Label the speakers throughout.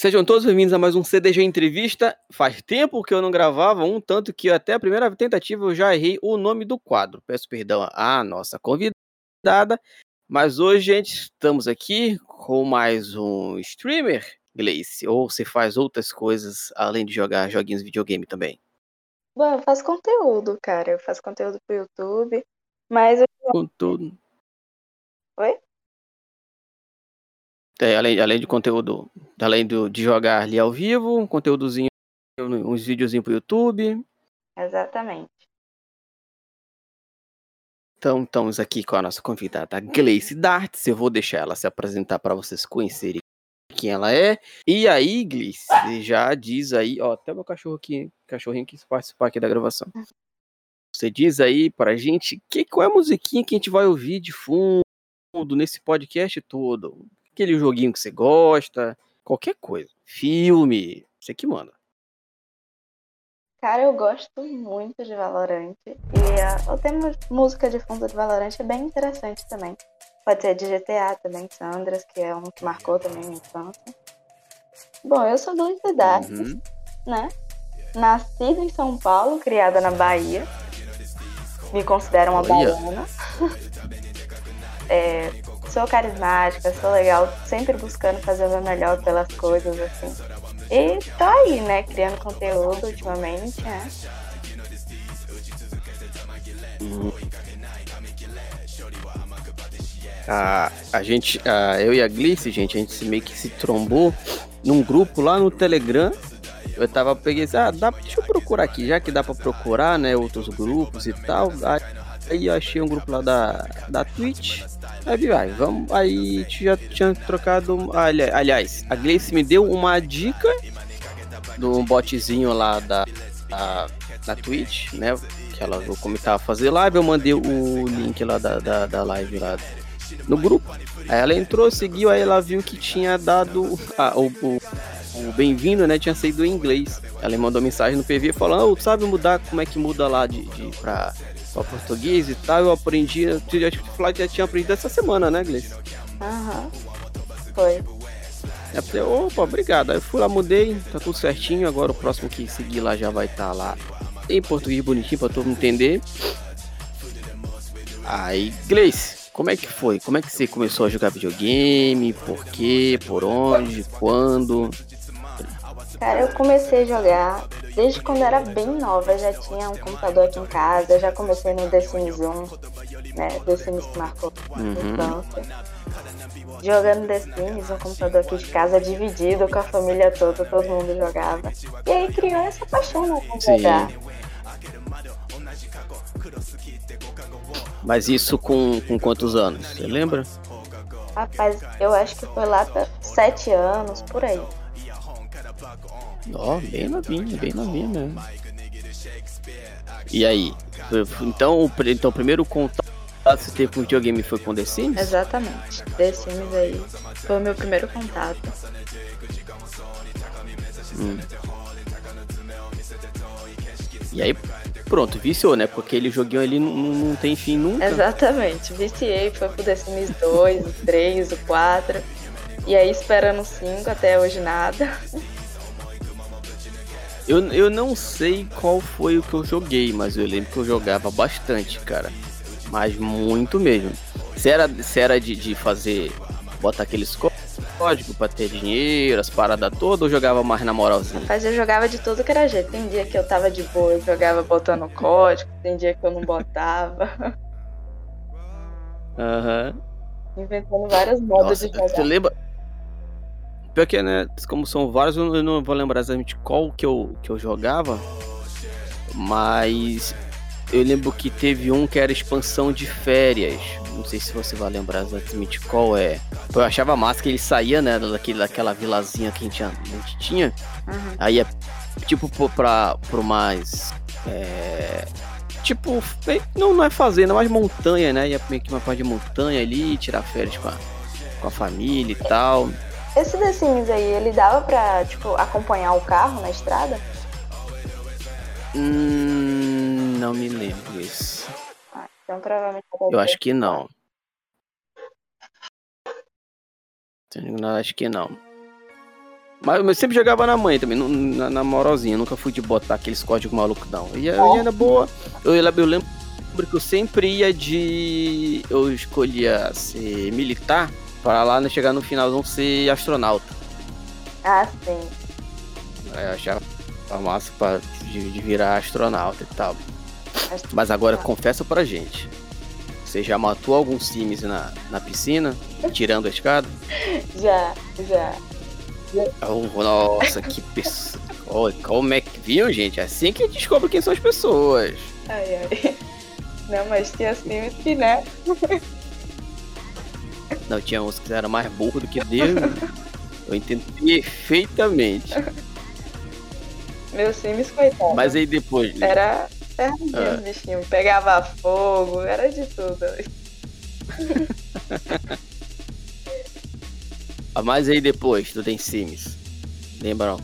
Speaker 1: Sejam todos bem-vindos a mais um CDG Entrevista. Faz tempo que eu não gravava um, tanto que até a primeira tentativa eu já errei o nome do quadro. Peço perdão à nossa convidada, mas hoje, gente, estamos aqui com mais um streamer, Gleice, ou você faz outras coisas além de jogar joguinhos de videogame também?
Speaker 2: Bom, eu faço conteúdo, cara. Eu faço conteúdo pro YouTube, mas eu...
Speaker 1: Conteúdo.
Speaker 2: Oi?
Speaker 1: É, além, além de conteúdo, além do, de jogar ali ao vivo, um conteúdozinho, uns videozinhos pro YouTube.
Speaker 2: Exatamente.
Speaker 1: Então, estamos aqui com a nossa convidada Gleice Darts. Eu vou deixar ela se apresentar para vocês conhecerem quem ela é. E aí, Gleice, já diz aí, ó, até meu cachorro aqui, cachorrinho quis participar aqui da gravação. Você diz aí pra gente que, qual é a musiquinha que a gente vai ouvir de fundo nesse podcast todo aquele joguinho que você gosta, qualquer coisa. Filme, você que manda.
Speaker 2: Cara, eu gosto muito de Valorant. E uh, o tema música de fundo de Valorant é bem interessante também. Pode ser de GTA também, Sandras, que é um que marcou também minha infância. Bom, eu sou do Dark, uhum. né? Nascida em São Paulo, criada na Bahia. Me considero uma baiana. é, sou carismática, sou legal, sempre buscando fazer o meu melhor pelas coisas, assim. E tô aí, né, criando conteúdo ultimamente, né?
Speaker 1: A, a gente, a, eu e a Glice, gente, a gente meio que se trombou num grupo lá no Telegram. Eu tava, peguei, ah, dá, deixa eu procurar aqui, já que dá pra procurar, né, outros grupos e tal. Aí eu achei um grupo lá da, da Twitch. Aí, vai, vamos. Aí já tinha trocado. aliás, a Gleice me deu uma dica do botzinho lá da, da, da Twitch, né? Que ela começar a fazer live. Eu mandei o link lá da, da, da live lá no grupo. Aí ela entrou, seguiu, aí ela viu que tinha dado ah, o, o, o bem-vindo, né? Tinha saído em inglês. Ela mandou mensagem no PV falando, oh, sabe mudar como é que muda lá de, de pra para português e tal, eu aprendi, eu o já tinha aprendido essa semana, né, Gleice?
Speaker 2: Aham. Foi.
Speaker 1: Eu falei, opa, obrigado. Aí eu fui lá, mudei, tá tudo certinho. Agora o próximo que seguir lá já vai estar tá lá em português bonitinho para todo mundo entender. Aí, Gleice, como é que foi? Como é que você começou a jogar videogame? Por quê? Por onde? Quando?
Speaker 2: Cara, eu comecei a jogar desde quando era bem nova. Já tinha um computador aqui em casa, já comecei no The Sims 1, né? The Sims que marcou uhum. infância. Jogando The Sims, um computador aqui de casa dividido com a família toda, todo mundo jogava. E aí criou essa paixão né, com jogar.
Speaker 1: Mas isso com, com quantos anos? Você lembra?
Speaker 2: Rapaz, eu acho que foi lá para sete anos, por aí.
Speaker 1: Ó, bem novinha, bem novinha mesmo. E aí? Então, então o primeiro contato que você teve com videogame foi com The Sims?
Speaker 2: Exatamente. The Sims aí foi o meu primeiro contato.
Speaker 1: Hum. E aí, pronto, viciou, né? Porque aquele joguinho ali não, não tem fim nunca.
Speaker 2: Exatamente. Viciei, foi pro The Sims 2, o 3, o 4. E aí esperando o 5, até hoje nada.
Speaker 1: Eu, eu não sei qual foi o que eu joguei, mas eu lembro que eu jogava bastante, cara. Mas muito mesmo. Se era, se era de, de fazer. botar aqueles códigos pra ter dinheiro, as paradas todas, ou jogava mais na moralzinha?
Speaker 2: Mas eu jogava de tudo que era jeito. Tem dia que eu tava de boa, eu jogava botando código, tem dia que eu não botava.
Speaker 1: Aham.
Speaker 2: Uhum. Inventando várias modas de jogar.
Speaker 1: Você lembra? Pior que, né, como são vários, eu não vou lembrar exatamente qual que eu, que eu jogava, mas eu lembro que teve um que era expansão de férias. Não sei se você vai lembrar exatamente qual é. Eu achava massa que ele saía, né, daquele, daquela vilazinha que a gente, a gente tinha. Uhum. Aí é tipo pra, pro mais. É, tipo, não, não é fazenda, mas montanha, né? Ia meio que uma parte de montanha ali, tirar férias com a, com a família e tal.
Speaker 2: Esse The Sims aí, ele dava pra, tipo, acompanhar o carro na estrada?
Speaker 1: Hum, não me lembro isso.
Speaker 2: Ah, então provavelmente...
Speaker 1: Eu acho que não. Não, acho que não. Mas eu sempre jogava na mãe também, na, na moralzinha. nunca fui de botar aqueles códigos malucos, não. E a era boa. Eu, eu lembro que eu sempre ia de. Eu escolhia ser militar para lá né, chegar no final não ser astronauta.
Speaker 2: Ah, sim.
Speaker 1: eu achava massa pra, de, de virar astronauta e tal. Mas agora confessa pra gente. Você já matou alguns sims na, na piscina, tirando a escada?
Speaker 2: Já, já.
Speaker 1: Oh, nossa, que pessoa. Oh, como é que viu, gente? É assim que descobre quem são as pessoas.
Speaker 2: Ai, ai. Não, mas tinha sims que, né?
Speaker 1: Não, tinha uns que eram mais burros do que Deus. Eu entendo perfeitamente.
Speaker 2: Meus sims, coitado.
Speaker 1: Mas aí depois.
Speaker 2: Era terrível ah. os bichinhos. Pegava fogo, era de tudo.
Speaker 1: Ah, mas aí depois, tu tem Sims. Lembram?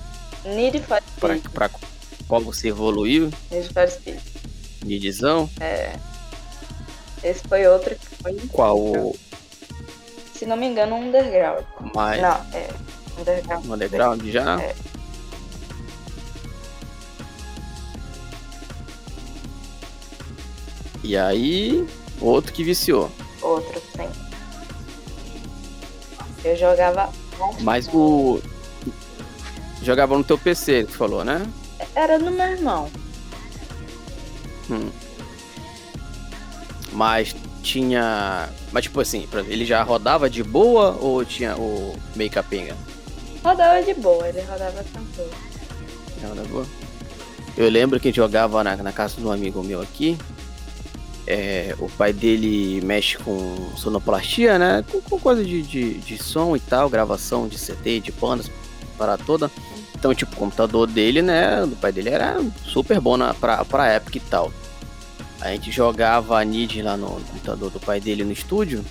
Speaker 2: Need for
Speaker 1: Speed. Pra, pra qual você evoluiu?
Speaker 2: Need for Speed.
Speaker 1: Nidzão?
Speaker 2: É. Esse foi outro que foi.
Speaker 1: Qual?
Speaker 2: Se não me engano, um Underground.
Speaker 1: Mas...
Speaker 2: Não, é. Underground.
Speaker 1: Underground já?
Speaker 2: É.
Speaker 1: E aí, outro que viciou.
Speaker 2: Outro, sim. Eu jogava.
Speaker 1: Mas o. Jogava no teu PC, tu falou, né?
Speaker 2: Era no meu irmão.
Speaker 1: Hum. Mas tinha. Mas tipo assim, ele já rodava de boa ou tinha o meio capenga?
Speaker 2: Rodava de boa, ele rodava tranquilo.
Speaker 1: Rodava boa. Eu lembro que jogava na, na casa de um amigo meu aqui. É, o pai dele mexe com sonoplastia, né? Com, com coisa de, de, de, som e tal, gravação de CD, de bandas, para toda. Então, tipo, o computador dele, né? Do pai dele era super bom na, pra, pra época e tal. A gente jogava a Nid lá no computador do pai dele no estúdio.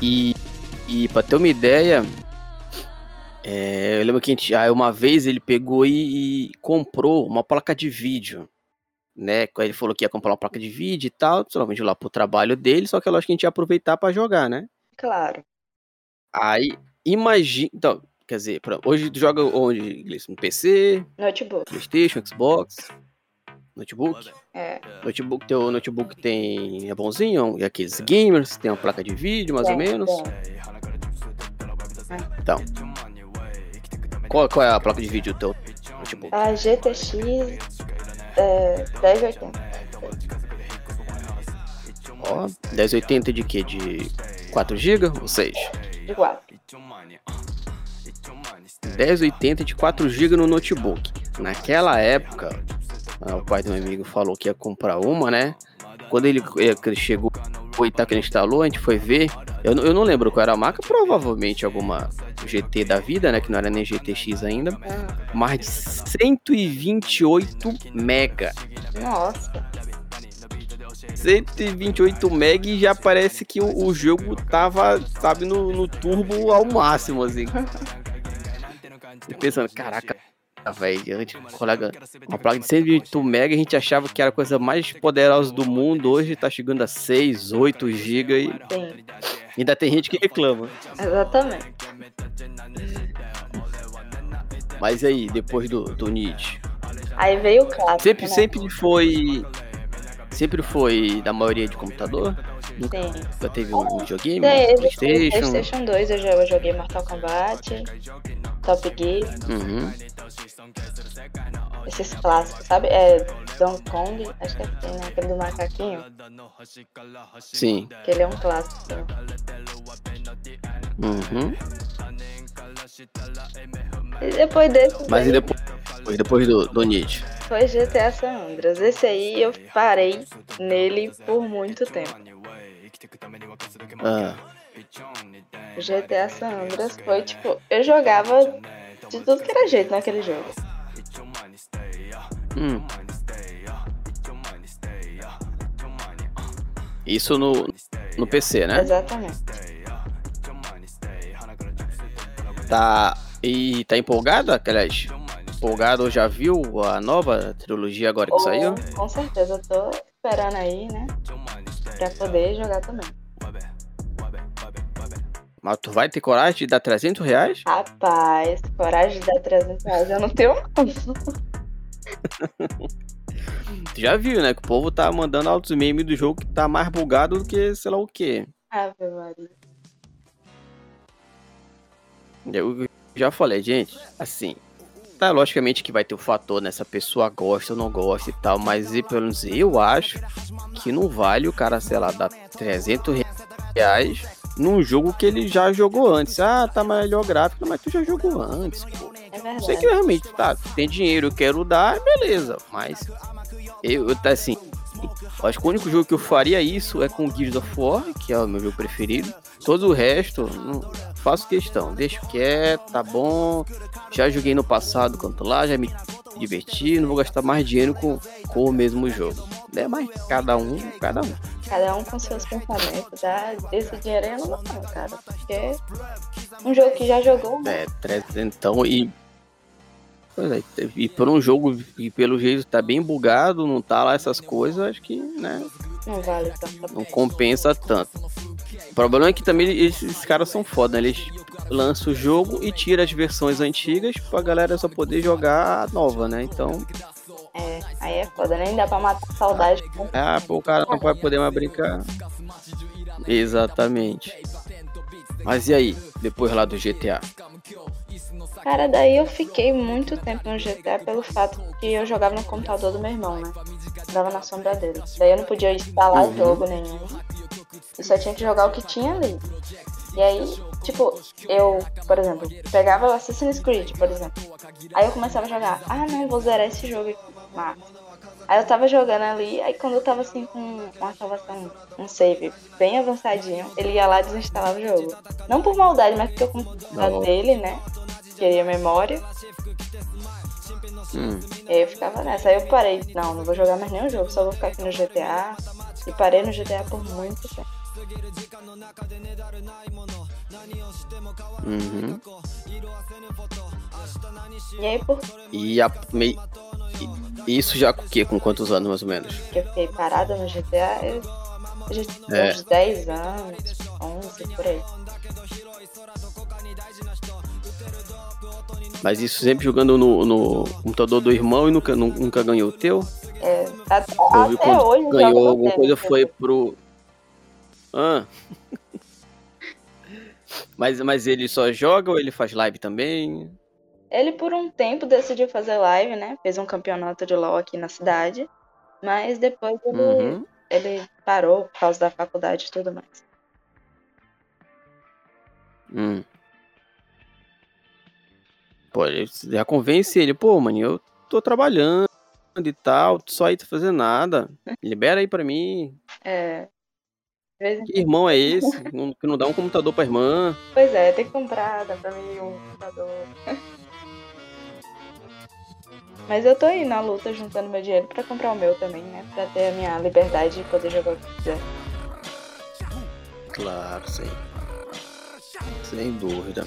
Speaker 1: E, e pra ter uma ideia, é, eu lembro que a gente, aí uma vez ele pegou e, e comprou uma placa de vídeo né? Ele falou que ia comprar uma placa de vídeo e tal, somente lá pro trabalho dele, só que eu acho que a gente ia aproveitar para jogar, né?
Speaker 2: Claro.
Speaker 1: Aí, imagina. Então, quer dizer, hoje tu joga onde, No PC?
Speaker 2: Notebook.
Speaker 1: Playstation, Xbox? Notebook?
Speaker 2: É.
Speaker 1: Notebook, teu notebook tem. É bonzinho? E aqueles gamers, tem uma placa de vídeo, mais tem, ou menos? Tem. Então. Qual, qual é a placa de vídeo do teu notebook?
Speaker 2: A GTX é, 1080.
Speaker 1: Ó, 1080 de quê? De 4 GB ou 6?
Speaker 2: De 4.
Speaker 1: 1080 de 4 GB no notebook. Naquela época, o pai do meu amigo falou que ia comprar uma, né? Quando ele, ele chegou, foi tá, que ele instalou, a gente foi ver. Eu, eu não lembro qual era a marca, provavelmente alguma GT da vida, né? Que não era nem GTX ainda. Mais de 128 mega.
Speaker 2: Nossa.
Speaker 1: 128 mega e já parece que o, o jogo tava, sabe, no, no, turbo ao máximo, assim. pensando, caraca, velho, colega, uma placa de 128 mega a gente achava que era a coisa mais poderosa do mundo, hoje tá chegando a 6, 8 GB e Sim. ainda tem gente que reclama.
Speaker 2: Exatamente.
Speaker 1: Mas aí, depois do, do Nietzsche?
Speaker 2: Aí veio o clássico.
Speaker 1: Sempre, né? sempre foi. Sempre foi da maioria de computador? Nunca já teve um videogame?
Speaker 2: Sim, Playstation? Playstation 2 eu, já, eu joguei Mortal Kombat, Top Gear.
Speaker 1: Uhum.
Speaker 2: Esses clássicos, sabe? É Donkey Kong, acho que é assim, né? Aquele do macaquinho.
Speaker 1: Sim.
Speaker 2: Que ele é um clássico.
Speaker 1: Uhum.
Speaker 2: E depois desse.
Speaker 1: Mas e depois, depois do, do Nietzsche?
Speaker 2: Foi GTA San Andreas. Esse aí eu parei nele por muito tempo.
Speaker 1: Ah.
Speaker 2: GTA San Andreas foi tipo. Eu jogava de tudo que era jeito naquele jogo.
Speaker 1: Hum. Isso no, no PC, né?
Speaker 2: Exatamente.
Speaker 1: Tá. E tá empolgada, aliás? Empolgado já viu a nova trilogia agora que oh, saiu?
Speaker 2: Com certeza, tô esperando aí, né? Pra poder jogar também.
Speaker 1: Mas tu vai ter coragem de dar 300 reais?
Speaker 2: Rapaz, coragem de dar 300 reais eu não tenho
Speaker 1: Tu já viu, né? Que o povo tá mandando altos memes do jogo que tá mais bugado do que sei lá o quê.
Speaker 2: Ave Maria.
Speaker 1: Eu já falei, gente, assim, tá logicamente que vai ter o fator nessa pessoa gosta ou não gosta e tal, mas e, pelo menos eu acho que não vale o cara, sei lá, dar 300 reais num jogo que ele já jogou antes. Ah, tá melhor gráfico, mas tu já jogou antes, pô.
Speaker 2: É verdade.
Speaker 1: Sei que realmente, tá, tem dinheiro, eu quero dar, beleza, mas eu, eu tá assim, acho que o único jogo que eu faria isso é com Gears of War, que é o meu jogo preferido. Todo o resto, não faço questão, deixo quieto, tá bom. Já joguei no passado quanto lá, já me diverti, não vou gastar mais dinheiro com, com o mesmo jogo. É mais cada um, cada um.
Speaker 2: Cada um com seus pensamentos, tá? Esse dinheiro aí eu não vou cara. Porque um jogo que já jogou, né?
Speaker 1: É, trezentão e. Pois é, e por um jogo que pelo jeito tá bem bugado, não tá lá essas coisas, acho que, né,
Speaker 2: não vale tanto.
Speaker 1: não compensa tanto. O problema é que também esses caras são foda, né? Eles lançam o jogo e tiram as versões antigas pra galera só poder jogar a nova, né? Então,
Speaker 2: É, aí é foda, nem dá pra matar a saudade.
Speaker 1: ah, pô, o cara não vai poder mais brincar. Exatamente. Mas e aí, depois lá do GTA?
Speaker 2: Cara, daí eu fiquei muito tempo no GTA pelo fato que eu jogava no computador do meu irmão, né? Dava na sombra dele. Daí eu não podia instalar
Speaker 1: Uhum.
Speaker 2: jogo nenhum. E só tinha que jogar o que tinha ali. E aí, tipo, eu, por exemplo, pegava o Assassin's Creed, por exemplo. Aí eu começava a jogar. Ah, não, vou zerar esse jogo aqui. Massa. Aí eu tava jogando ali, aí quando eu tava assim com uma salvação, um save bem avançadinho, ele ia lá e desinstalava o jogo. Não por maldade, mas porque eu
Speaker 1: Não.
Speaker 2: dele, né? Queria memória.
Speaker 1: Hum,
Speaker 2: E aí eu ficava nessa. Aí eu parei, não, não vou jogar mais nenhum jogo, só vou ficar aqui no GTA. E parei no GTA por muito tempo.
Speaker 1: Uhum.
Speaker 2: E aí por
Speaker 1: E, a, e isso já com o quê? Com quantos anos, mais ou menos?
Speaker 2: que eu fiquei parada no GTA, eu já tinha
Speaker 1: É.
Speaker 2: uns 10 anos, 11, por aí.
Speaker 1: Mas isso sempre jogando no, no computador do irmão e nunca, nu- nunca ganhou o teu?
Speaker 2: É, até até hoje
Speaker 1: ganhou alguma coisa foi pro. Ah. Mas, mas ele só joga ou ele faz live também?
Speaker 2: Ele por um tempo decidiu fazer live, né? Fez um campeonato de LoL aqui na cidade. Mas depois ele,
Speaker 1: Uhum.
Speaker 2: ele parou por causa da faculdade e tudo mais.
Speaker 1: Hum. Pô, já convence ele, pô, mano, eu tô trabalhando e tal, só aí tá fazendo nada. Libera aí pra mim.
Speaker 2: É. de
Speaker 1: Que irmão é esse? Não- que não dá um computador pra irmã?
Speaker 2: Pois é, tem que comprar, dá pra mim um computador. Mas eu tô aí na luta juntando meu dinheiro pra comprar o meu também, né? Pra ter a minha liberdade e poder jogar o que quiser.
Speaker 1: Claro, sim. Sem dúvida.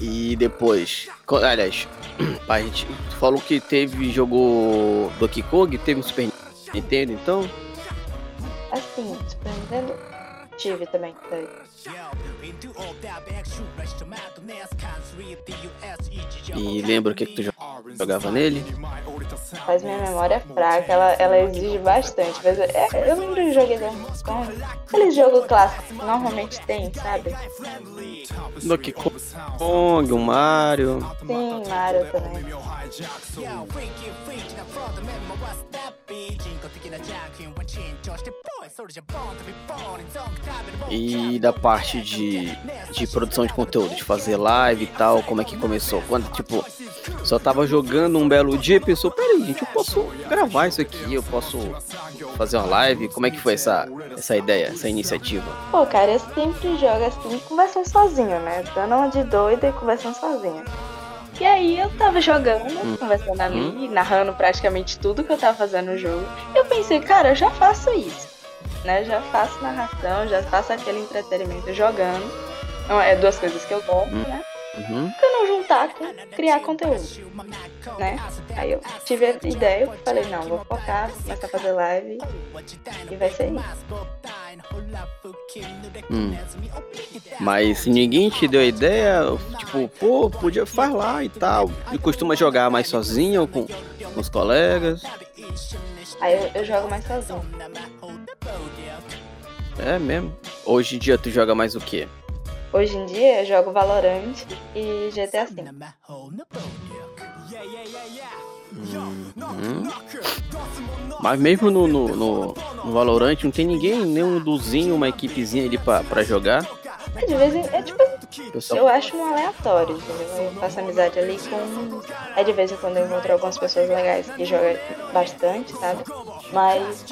Speaker 1: E depois, aliás, a gente falou que teve, jogou Donkey Kong, teve um Super Nintendo, então?
Speaker 2: Assim, Super
Speaker 1: E lembra o que, que tu jo- jogava nele?
Speaker 2: Mas minha memória é fraca, ela, ela exige bastante. Mas é, eu lembro de Donkey Kong. Aquele jogo clássico que normalmente tem, sabe?
Speaker 1: Donkey Kong, o Mario.
Speaker 2: Sim, Mario também.
Speaker 1: E da parte de, de produção de conteúdo, de fazer live e tal, como é que começou? Quando, tipo, só tava jogando um belo dia e pensou, peraí, gente, eu posso gravar isso aqui, eu posso fazer uma live. Como é que foi essa, essa ideia, essa iniciativa?
Speaker 2: Pô, cara, eu sempre jogo assim, conversando sozinho, né? Dando uma de doida e conversando sozinha. E aí eu tava jogando, conversando ali, narrando praticamente tudo que eu tava fazendo no jogo. Eu pensei, cara, eu já faço isso. Né? Já faço narração, já faço aquele entretenimento jogando. É duas coisas que eu gosto,
Speaker 1: Hum.
Speaker 2: né? Uhum. Por que não juntar com criar conteúdo? Né? Aí eu tive a ideia, eu falei, não, vou focar, começar a fazer live e vai ser isso.
Speaker 1: Hum. Mas ninguém te deu a ideia, tipo, pô, podia falar e tal. E costuma jogar mais sozinho ou com, com os colegas?
Speaker 2: Aí eu, eu jogo mais sozinho.
Speaker 1: É mesmo? Hoje em dia tu joga mais o quê?
Speaker 2: Hoje em dia eu jogo Valorant e GTA V.
Speaker 1: Uhum. Mas mesmo no, no, no, no, Valorant não tem ninguém, nenhum duzinho, uma equipezinha ali pra, pra jogar?
Speaker 2: É, de vez em é tipo. Pessoal... Eu acho um aleatório, entendeu? Eu faço amizade ali com. É de vez em quando eu encontro algumas pessoas legais que jogam bastante, sabe? Mas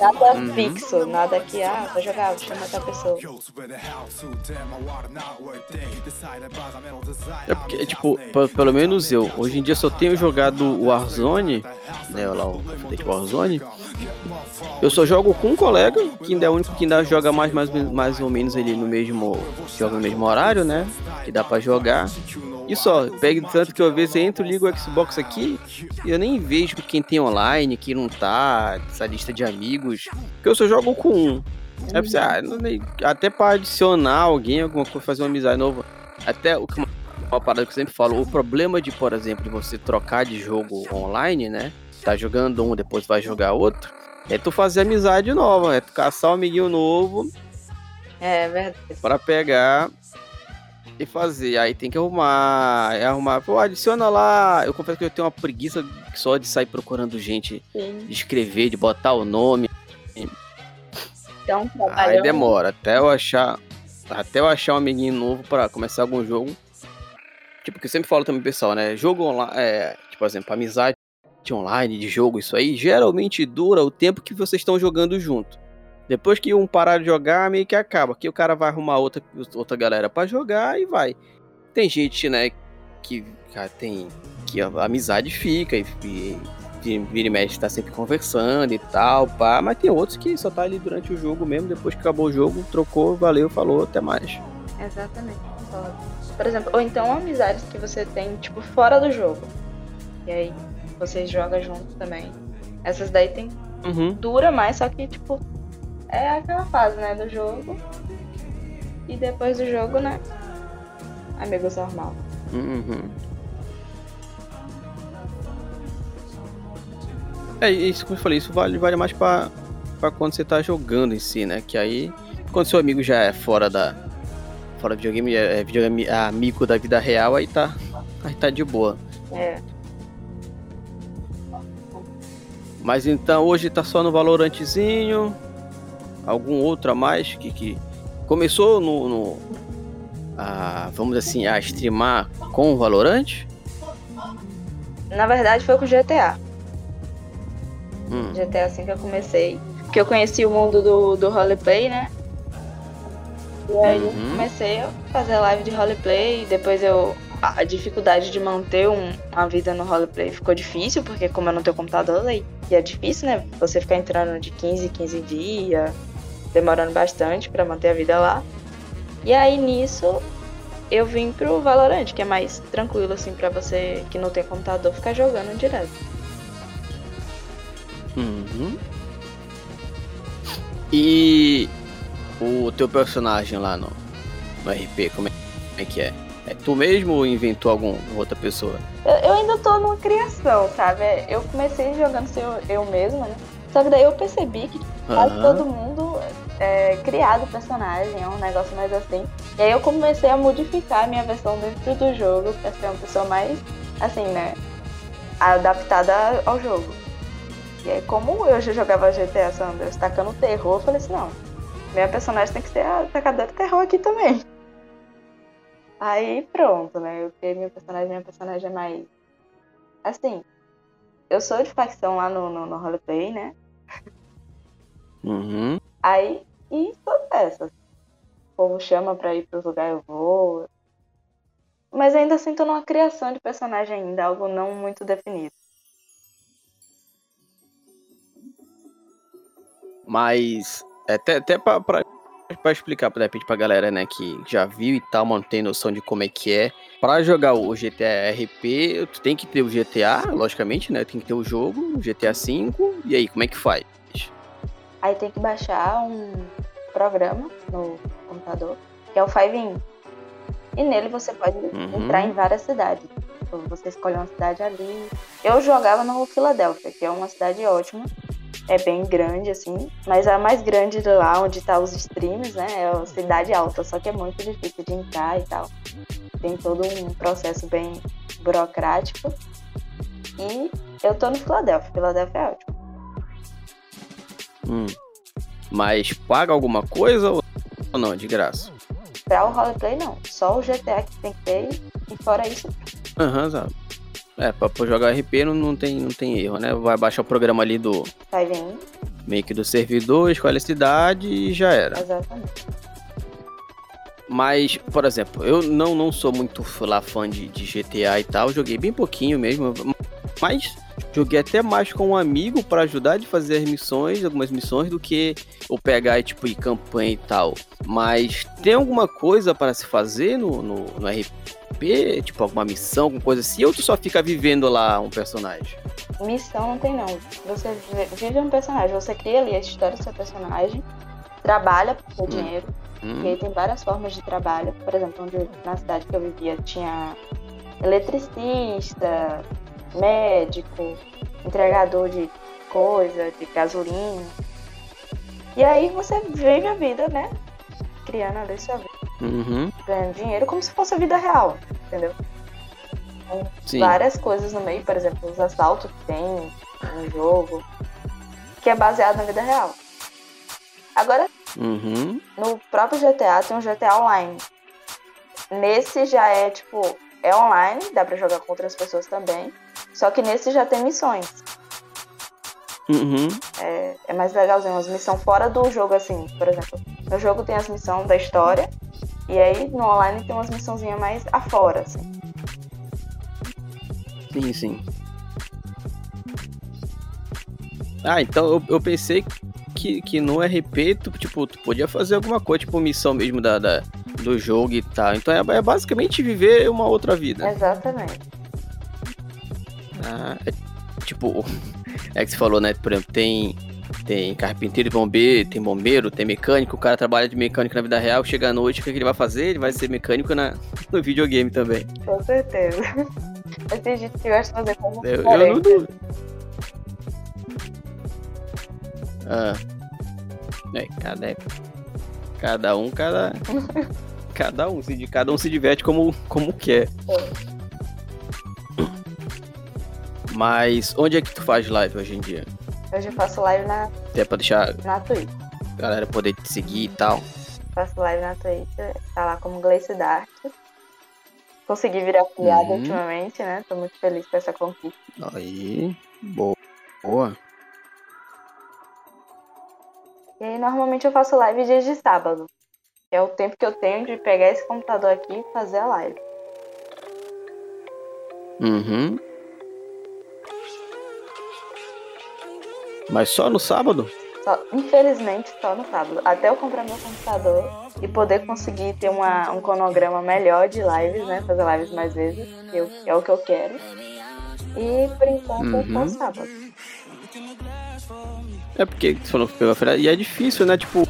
Speaker 2: nada uhum. fixo, nada que, ah, vou jogar, vou chamar outra pessoa.
Speaker 1: É porque, tipo, pelo menos eu, hoje em dia só tenho jogado o Warzone, né, lá o Warzone, eu só jogo com um colega, que ainda é o único que ainda joga mais, mais, mais ou menos ele no mesmo. Joga no mesmo horário, né? Que dá pra jogar. E só, pega tanto que eu às vezes entro, ligo o Xbox aqui e eu nem vejo quem tem online, quem não tá, essa lista de amigos. Porque eu só jogo com um. É pra você, ah, até pra adicionar alguém, alguma coisa, fazer uma amizade nova. Até o que uma parada que eu sempre falo, o problema de, por exemplo, de você trocar de jogo online, né? Tá jogando um, depois vai jogar outro é tu fazer amizade nova, é tu caçar um amiguinho novo.
Speaker 2: É verdade.
Speaker 1: Pra pegar e fazer. Aí tem que arrumar. É arrumar. Pô, adiciona lá. Eu confesso que eu tenho uma preguiça só de sair procurando gente, Sim. de escrever, de botar o nome.
Speaker 2: Então,
Speaker 1: Aí demora. Até eu achar. Até eu achar um amiguinho novo para começar algum jogo. Tipo, que eu sempre falo também, pessoal, né? Jogo online. É, tipo, por exemplo, amizade de online, de jogo, isso aí, geralmente dura o tempo que vocês estão jogando junto. Depois que um parar de jogar, meio que acaba. Que o cara vai arrumar outra, outra galera para jogar e vai. Tem gente, né, que cara, tem. que a amizade fica e, e, e vira e mexe tá sempre conversando e tal, pá. Mas tem outros que só tá ali durante o jogo mesmo, depois que acabou o jogo, trocou, valeu, falou, até mais.
Speaker 2: Exatamente. Por exemplo, ou então amizades que você tem, tipo, fora do jogo. E aí, você joga junto também. Essas daí tem. Uhum. Dura mais, só que, tipo, é aquela fase, né, do jogo. E depois do jogo, né? Amigos normal.
Speaker 1: Uhum. É, isso como eu falei, isso vale, vale mais pra, pra quando você tá jogando em si, né? Que aí, quando seu amigo já é fora da. Fora do videogame, é, é videogame é amigo da vida real, aí tá. Aí tá de boa.
Speaker 2: É.
Speaker 1: Mas então hoje tá só no Valorantezinho. Algum outro a mais que, que começou no, no a, vamos assim, a streamar com o Valorant?
Speaker 2: Na verdade foi com o GTA. Hum. GTA assim que eu comecei. Porque eu conheci o mundo do, do roleplay, né? E aí uhum. eu comecei a fazer live de roleplay, depois eu a dificuldade de manter um, uma vida no roleplay ficou difícil, porque como eu não tenho computador, aí é difícil, né? Você ficar entrando de 15 em 15 dias, demorando bastante para manter a vida lá. E aí nisso eu vim pro Valorant, que é mais tranquilo assim para você que não tem computador ficar jogando direto.
Speaker 1: Uhum. E o teu personagem lá no, no RP, como é, como é que é? É tu mesmo ou inventou alguma outra pessoa?
Speaker 2: Eu, eu, ainda tô numa criação, sabe? Eu comecei jogando ser eu, eu mesma, né? Só que daí eu percebi que quase todo mundo é, criado personagem, é um negócio mais assim. E aí eu comecei a modificar a minha versão dentro do jogo pra ser uma pessoa mais, assim, né? Adaptada ao jogo. E aí, como eu já jogava GTA Sanders tacando terror, eu falei assim: não, minha personagem tem que ser a tacadora de terror aqui também. Aí pronto, né? Eu criei meu personagem, minha personagem é mais. Assim, eu sou de facção lá no, no, no roleplay, né?
Speaker 1: Uhum.
Speaker 2: Aí, e sou dessas. O povo chama pra ir pros lugares, eu vou. Mas ainda assim tô numa criação de personagem ainda, algo não muito definido.
Speaker 1: Mas, até, até pra, pra pra explicar, de repente, pra galera, né, que já viu e tal, mas não tem noção de como é que é. Pra jogar o GTA RP, tu tem que ter o GTA, logicamente, né? Tem que ter o jogo, o GTA V. E aí, como é que faz?
Speaker 2: Aí tem que baixar um programa no computador, que é o 5 E nele você pode uhum. entrar em várias cidades. Tipo, você escolhe uma cidade ali. Eu jogava no Filadélfia, que é uma cidade ótima é bem grande, assim. Mas a mais grande lá onde tá os streams, né? É a cidade alta, só que é muito difícil de entrar e tal. Tem todo um processo bem burocrático. E eu tô no Filadélfia. Filadélfia é ótimo.
Speaker 1: Hum. Mas paga alguma coisa ou não? De graça?
Speaker 2: Pra o roleplay, não. Só o GTA que tem que ter e fora isso.
Speaker 1: Aham, uhum, é, pra, pra jogar RP não, não, tem, não tem erro, né? Vai baixar o programa ali do.
Speaker 2: Vai vir.
Speaker 1: Meio que do servidor, escolhe a cidade e já era.
Speaker 2: Exatamente.
Speaker 1: Mas, por exemplo, eu não, não sou muito lá fã de, de GTA e tal, joguei bem pouquinho mesmo, mas joguei até mais com um amigo para ajudar de fazer as missões, algumas missões, do que eu pegar tipo ir campanha e tal. Mas tem alguma coisa para se fazer no, no, no RP? tipo alguma missão, alguma coisa assim, ou tu só fica vivendo lá um personagem?
Speaker 2: Missão não tem não. Você vive um personagem, você cria ali a história do seu personagem, trabalha por hum. dinheiro, hum. e aí tem várias formas de trabalho. Por exemplo, onde, na cidade que eu vivia tinha eletricista, médico, entregador de coisa, de gasolina. E aí você vive a vida, né? Criando ali sua vida
Speaker 1: uhum.
Speaker 2: ganhando dinheiro como se fosse a vida real, entendeu? Sim. Várias coisas no meio, por exemplo, os assaltos que tem no jogo, que é baseado na vida real. Agora,
Speaker 1: uhum.
Speaker 2: no próprio GTA tem um GTA Online. Nesse já é tipo, é online, dá pra jogar com outras pessoas também. Só que nesse já tem missões.
Speaker 1: Uhum.
Speaker 2: É, é mais legalzinho, umas missões fora do jogo, assim, por exemplo. No jogo tem as missões da história, e aí no online tem umas missãozinhas mais afora, assim.
Speaker 1: Sim, sim. Ah, então eu, eu pensei que, que no RP, tu, tipo, tu podia fazer alguma coisa, tipo missão mesmo da, da do jogo e tal. Então é, é, basicamente viver uma outra vida.
Speaker 2: Exatamente.
Speaker 1: Ah, é, tipo, é que você falou, né? Por exemplo, tem tem carpinteiro e bombeiro, tem bombeiro, tem mecânico, o cara trabalha de mecânico na vida real, chega à noite, o que, ele vai fazer? Ele vai ser mecânico na, no videogame também.
Speaker 2: Com certeza. Mas tem gente que gosta de fazer como
Speaker 1: eu, eu não duvido. Ah. É, cada, cada um, cada. cada um, se, cada um se diverte como, como quer. É. Mas onde é que tu faz live hoje em dia?
Speaker 2: Hoje eu faço live na.
Speaker 1: É pra deixar.
Speaker 2: Na Twitch.
Speaker 1: Galera poder te seguir e tal.
Speaker 2: Faço live na Twitch, tá lá como Gleice Dart. Consegui virar afiliada uhum. ultimamente, né? Tô muito feliz com essa conquista.
Speaker 1: Aí, boa. boa.
Speaker 2: E aí, normalmente eu faço live dias de sábado. É o tempo que eu tenho de pegar esse computador aqui e fazer a live.
Speaker 1: Uhum. Mas só no sábado?
Speaker 2: Só, infelizmente, só no sábado. Até eu comprar meu computador e poder conseguir ter uma, um cronograma melhor de lives, né? Fazer lives mais vezes, que eu, é o que eu quero. E por enquanto uhum. é só uhum. sábado.
Speaker 1: É porque você falou pela feira, e é difícil, né? Tipo,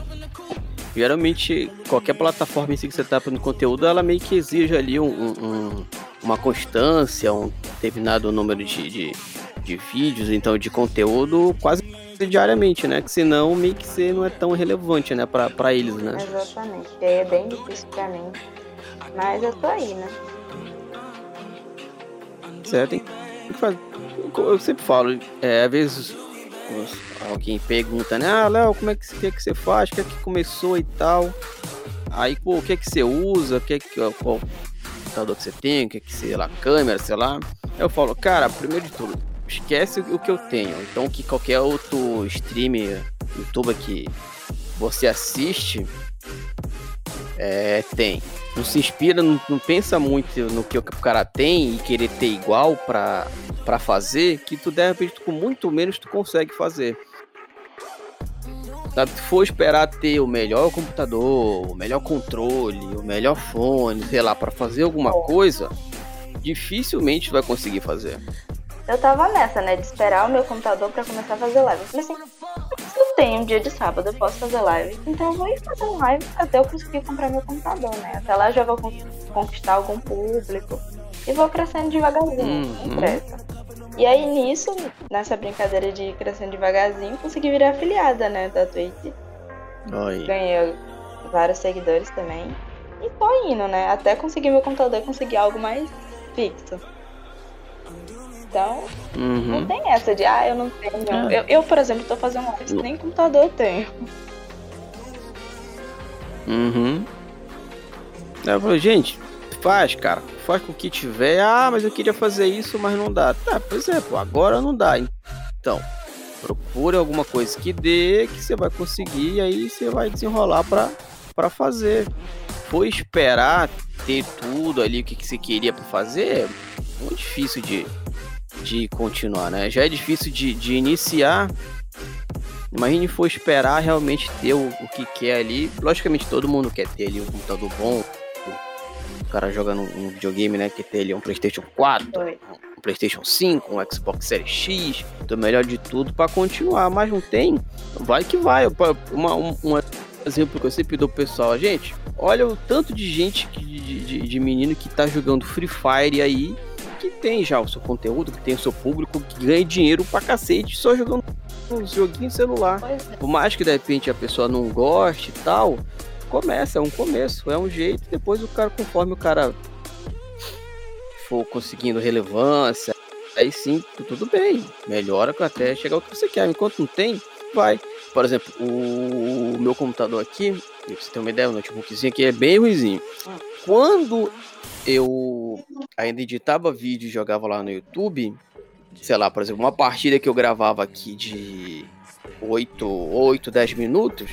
Speaker 1: geralmente qualquer plataforma em si que você tá no conteúdo, ela meio que exige ali um, um, uma constância, um determinado número de, de, de vídeos, então de conteúdo quase diariamente, né? Que senão meio que você não é tão relevante, né, pra, pra eles, né?
Speaker 2: Exatamente. É bem difícil pra mim. Mas eu tô aí, né?
Speaker 1: Certo, tem que fazer. Eu sempre falo, é, às vezes alguém pergunta, né? Ah, Léo, como é que, que, é que você faz? O que é que começou e tal? Aí, pô, o que é que você usa? O que é que, qual computador que você tem? O que é que, sei lá, câmera, sei lá. Eu falo, cara, primeiro de tudo, esquece o que eu tenho. Então que qualquer outro streamer, youtuber que você assiste, é, tem. Não se inspira, não, não, pensa muito no que o cara tem e querer ter igual pra, pra fazer, que tu de repente com muito menos tu consegue fazer. Se for esperar ter o melhor computador, o melhor controle, o melhor fone, sei lá, para fazer alguma coisa, dificilmente vai conseguir fazer.
Speaker 2: Eu tava nessa, né, de esperar o meu computador para começar a fazer live. Eu falei assim, eu tenho um dia de sábado, eu posso fazer live. Então eu vou ir fazer live até eu conseguir comprar meu computador, né? Até lá eu já vou conquistar algum público. E vou crescendo devagarzinho, uhum. não pressa. E aí nisso, nessa brincadeira de ir crescendo devagarzinho, consegui virar afiliada, né, da Twitch.
Speaker 1: Oi.
Speaker 2: Ganhei vários seguidores também. E tô indo, né? Até conseguir meu computador e conseguir algo mais fixo. Então, uhum. não tem essa de, ah, eu não tenho. É. Eu, eu, por exemplo, tô fazendo live, nem computador eu tenho.
Speaker 1: Uhum. Eu falei, gente, faz, cara. Faz com o que tiver. Ah, mas eu queria fazer isso, mas não dá. Tá, pois é, pô, agora não dá. Então, procure alguma coisa que dê, que você vai conseguir, e aí você vai desenrolar pra, pra fazer. Foi esperar ter tudo ali, o que, que você queria pra fazer, é muito difícil de, de continuar, né? Já é difícil de, de iniciar. Imagine for esperar realmente ter o, o que quer ali. Logicamente todo mundo quer ter ali um computador bom, cara joga num, num videogame, né? Que tem ali um PlayStation 4, um PlayStation 5, um Xbox Series X, do melhor de tudo para continuar, mas não tem, vai que vai. Uma, um, um exemplo que eu sempre dou pro pessoal, gente, olha o tanto de gente, de, de, de menino que tá jogando Free Fire aí, que tem já o seu conteúdo, que tem o seu público, que ganha dinheiro pra cacete só jogando um joguinho celular. É. Por mais que de repente a pessoa não goste e tal, começa, é um começo, é um jeito, depois o cara, conforme o cara for conseguindo relevância, aí sim, tudo bem, melhora até chegar ao que você quer. Enquanto não tem, vai. Por exemplo, o meu computador aqui, pra você ter uma ideia, o notebookzinho aqui é bem ruizinho. Quando eu ainda editava vídeo e jogava lá no YouTube, sei lá, por exemplo, uma partida que eu gravava aqui de 8, 8 10 minutos,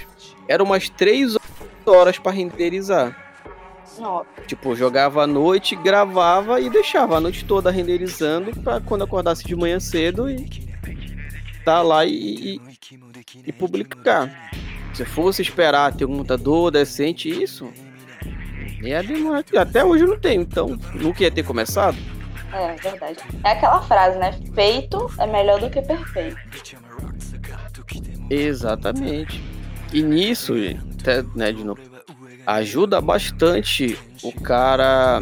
Speaker 1: era umas 3 horas para renderizar. Nossa. Tipo, jogava à noite, gravava e deixava a noite toda renderizando para quando acordasse de manhã cedo e tá lá e, e, e publicar. Se fosse esperar ter um computador decente, isso demorar. Até hoje eu não tenho, então nunca ia ter começado.
Speaker 2: É, verdade. É aquela frase, né? Feito é melhor do que perfeito.
Speaker 1: Exatamente. E nisso, até, né, de novo, ajuda bastante o cara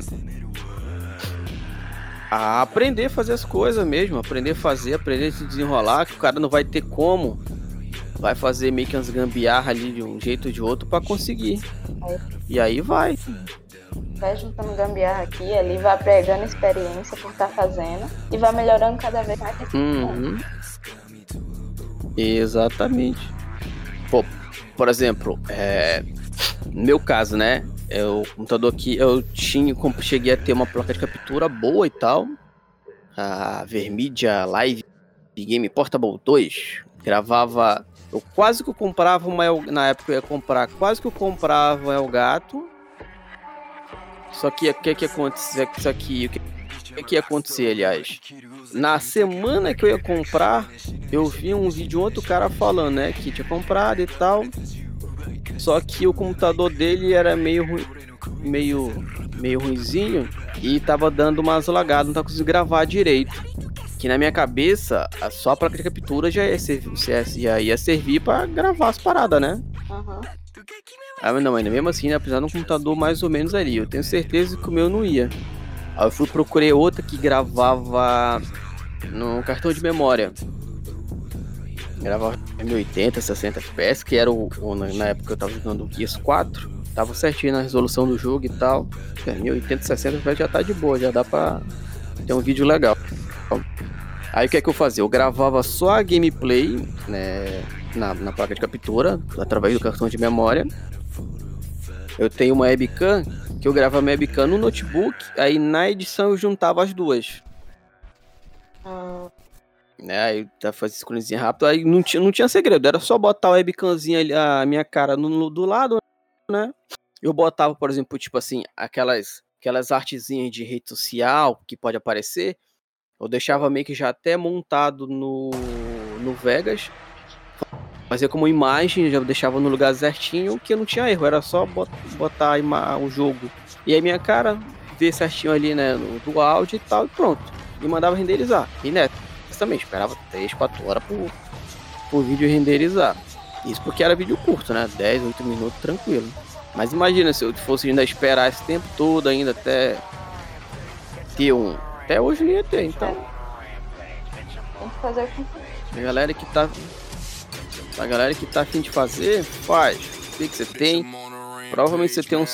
Speaker 1: a aprender a fazer as coisas mesmo, aprender a fazer, aprender a se desenrolar, que o cara não vai ter como. Vai fazer meio que umas gambiarra ali de um jeito ou de outro para conseguir. E aí vai.
Speaker 2: Vai juntando gambiarra aqui e ali, vai pegando experiência por estar tá fazendo e vai melhorando cada vez mais.
Speaker 1: Uhum. Exatamente. Pô, por exemplo, é, no meu caso, né? É o computador aqui, eu tinha, cheguei a ter uma placa de captura boa e tal. A Vermedia Live Game Portable 2. Gravava. Eu quase que eu comprava uma. Na época eu ia comprar, quase que eu comprava El Gato. Só que o que, que acontecia? Isso aqui, o que, que, que ia acontecer, aliás? Na semana que eu ia comprar, eu vi um vídeo de outro cara falando, né, que tinha comprado e tal. Só que o computador dele era meio meio meio ruizinho e tava dando umas lagadas, não tava conseguindo gravar direito. Que na minha cabeça, a só a placa de captura já ia servir, já ia servir para gravar as paradas, né? Uhum. Ah, mas não, ainda mesmo assim, né, precisava de um computador mais ou menos ali. Eu tenho certeza que o meu não ia. Aí eu fui procurei outra que gravava no cartão de memória. Gravava 1080, 60 FPS, que era o, o, na época que eu tava jogando o Gears 4. Tava certinho na resolução do jogo e tal. 1080, 60 FPS já tá de boa, já dá pra ter um vídeo legal. Aí o que é que eu fazia? Eu gravava só a gameplay, né, na, na placa de captura, através do cartão de memória. Eu tenho uma webcam que eu gravava a webcam no notebook, aí na edição eu juntava as duas. Ah. Né, aí tá fazendo cruzinho rápido, aí não tinha, não tinha segredo, era só botar a webcamzinha ali, a minha cara no, no, do lado, né? Eu botava, por exemplo, tipo assim, aquelas aquelas artezinhas de rede social que pode aparecer, eu deixava meio que já até montado no, no Vegas. fazia como imagem, já deixava no lugar certinho, que não tinha erro, era só botar o jogo. E aí minha cara, ver certinho ali, né, no, do áudio e tal, e pronto. E mandava renderizar. E né, também, esperava 3, 4 horas por, por vídeo renderizar. Isso porque era vídeo curto, né? 10, 8 minutos, tranquilo. Mas imagina se eu fosse ainda esperar esse tempo todo ainda até ter um. Até hoje não ia ter, então.
Speaker 2: Tem que fazer
Speaker 1: A galera que tá. A galera que tá afim de fazer, faz. O que, que você tem? Provavelmente você tem um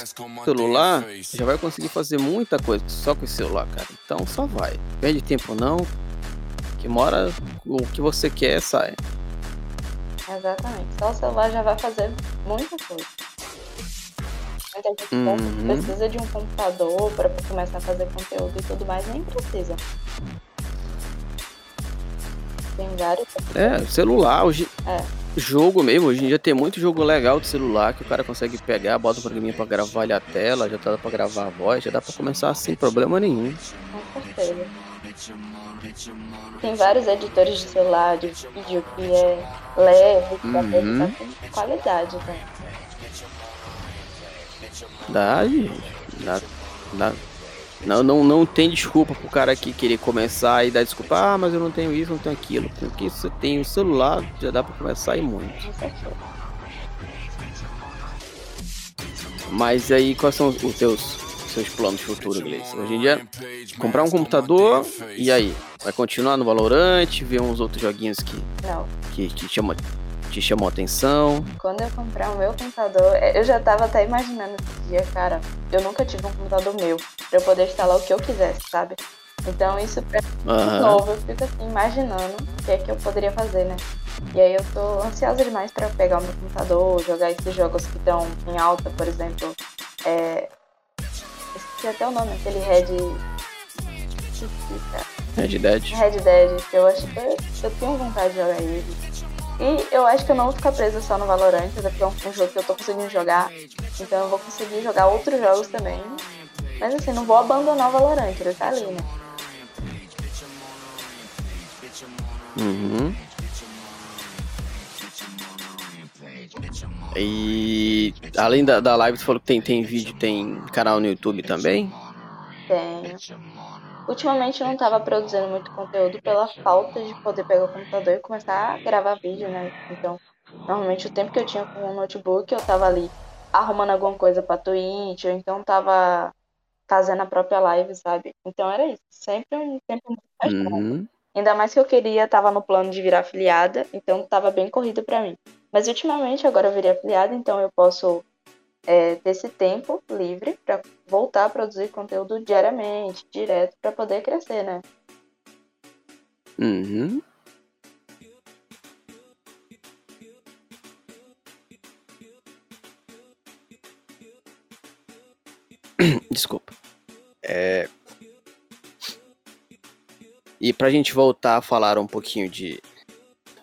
Speaker 1: celular, já vai conseguir fazer muita coisa só com esse celular, cara. Então só vai. Perde tempo não. Que mora o que você quer sai.
Speaker 2: Exatamente. Só o celular já vai fazer muita coisa. Muita gente uhum. precisa de um computador para começar a fazer conteúdo e tudo mais, nem precisa. Tem vários.
Speaker 1: É, celular, hoje. É. Jogo mesmo, hoje em dia tem muito jogo legal de celular que o cara consegue pegar, bota o programinha pra gravar ali a tela, já dá pra gravar a voz, já dá pra começar sem problema nenhum.
Speaker 2: Com certeza. Tem vários editores de celular, de vídeo que é leve, que uhum. dá pra qualidade, né?
Speaker 1: Dá, gente. Dá, dá. Não, não, não tem desculpa pro cara aqui querer começar e dar desculpa, ah, mas eu não tenho isso, não tenho aquilo. Porque você tem o celular, já dá pra começar e muito. Mas aí, quais são os teus, seus planos futuros, Gleice? Hoje em dia, comprar um computador e aí? Vai continuar no Valorant, ver uns outros joguinhos que,
Speaker 2: não.
Speaker 1: que, que chama, te chamou a atenção?
Speaker 2: Quando eu comprar o meu computador, é, eu já tava até imaginando esse dia, cara, eu nunca tive um computador meu, pra eu poder instalar o que eu quisesse, sabe? Então isso pra mim uhum. novo, eu fico assim, imaginando o que é que eu poderia fazer, né? E aí eu tô ansiosa demais pra pegar o meu computador, jogar esses jogos que estão em alta, por exemplo. É... Esqueci até o nome, aquele Red.
Speaker 1: Red Dead.
Speaker 2: Red Dead, que eu acho que eu, eu tenho vontade de jogar ele. E eu acho que eu não vou ficar presa só no Valorant, até porque é um, jogo que eu tô conseguindo jogar. Então eu vou conseguir jogar outros jogos também. Mas assim, não vou abandonar o Valorant, ele tá ali, né?
Speaker 1: Uhum. E além da, da live, você falou que tem, tem vídeo, tem canal no YouTube também?
Speaker 2: Tenho. Ultimamente eu não estava produzindo muito conteúdo pela falta de poder pegar o computador e começar a gravar vídeo, né? Então, normalmente o tempo que eu tinha com o notebook, eu estava ali arrumando alguma coisa para Twitch, ou então estava fazendo a própria live, sabe? Então era isso. Sempre um tempo muito uhum. Ainda mais que eu queria, tava no plano de virar afiliada, então tava bem corrido para mim. Mas ultimamente agora eu virei afiliada, então eu posso é, ter esse tempo livre para voltar a produzir conteúdo diariamente, direto, para poder crescer, né?
Speaker 1: Uhum. Desculpa. É... E pra gente voltar a falar um pouquinho de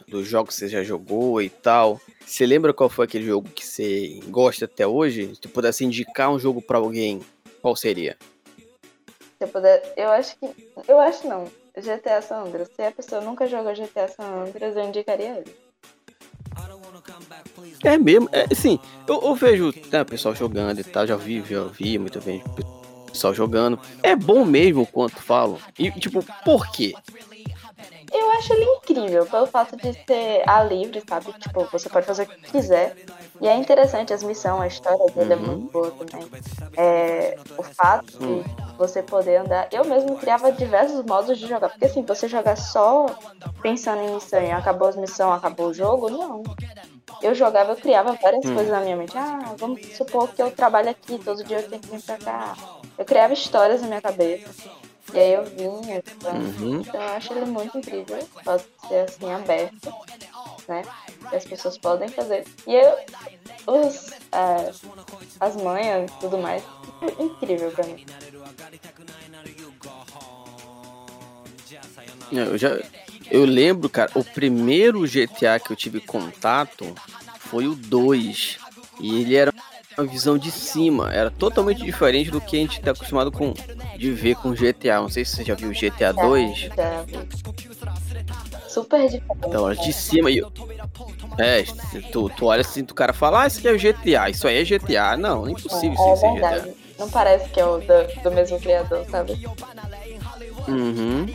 Speaker 1: dos jogos que você já jogou e tal, você lembra qual foi aquele jogo que você gosta até hoje? Se pudesse indicar um jogo para alguém, qual seria?
Speaker 2: Se eu puder, eu acho que. Eu acho não. GTA San Andreas. Se a pessoa nunca jogou GTA San Andreas, eu indicaria ele.
Speaker 1: É mesmo, é, assim, eu, eu vejo né, o pessoal jogando e tal, já vi, já vi muito bem o pessoal jogando. É bom mesmo quanto falo. E tipo, por quê?
Speaker 2: Eu acho ele incrível pelo fato de ser a livre, sabe? Tipo, você pode fazer o que quiser. E é interessante as missões, a história dele é uhum. é muito boa também. É, o fato de uhum. você poder andar. Eu mesmo criava diversos modos de jogar. Porque assim, você jogar só pensando em missão e acabou as missões, acabou o jogo, não. Eu jogava, eu criava várias hum. coisas na minha mente. Ah, vamos supor que eu trabalho aqui, todo dia eu tenho que vir pra cá. Eu criava histórias na minha cabeça. E aí eu vinha, então, uhum. então eu acho ele muito incrível. Pode ser assim, aberto, né? Que as pessoas podem fazer. E eu, os, uh, as manhas e tudo mais, incrível pra mim.
Speaker 1: Eu já. Eu lembro, cara, o primeiro GTA que eu tive contato foi o 2. E ele era uma visão de cima. Era totalmente diferente do que a gente está acostumado com de ver com GTA. Não sei se você já viu GTA 2.
Speaker 2: super diferente.
Speaker 1: Então, de cima e. É, tu, tu olha assim, o cara fala, ah, isso aqui é o GTA, isso aí é GTA. Não, é impossível
Speaker 2: é,
Speaker 1: isso
Speaker 2: é verdade. GTA. Não parece que é o do, do mesmo criador, sabe?
Speaker 1: Uhum.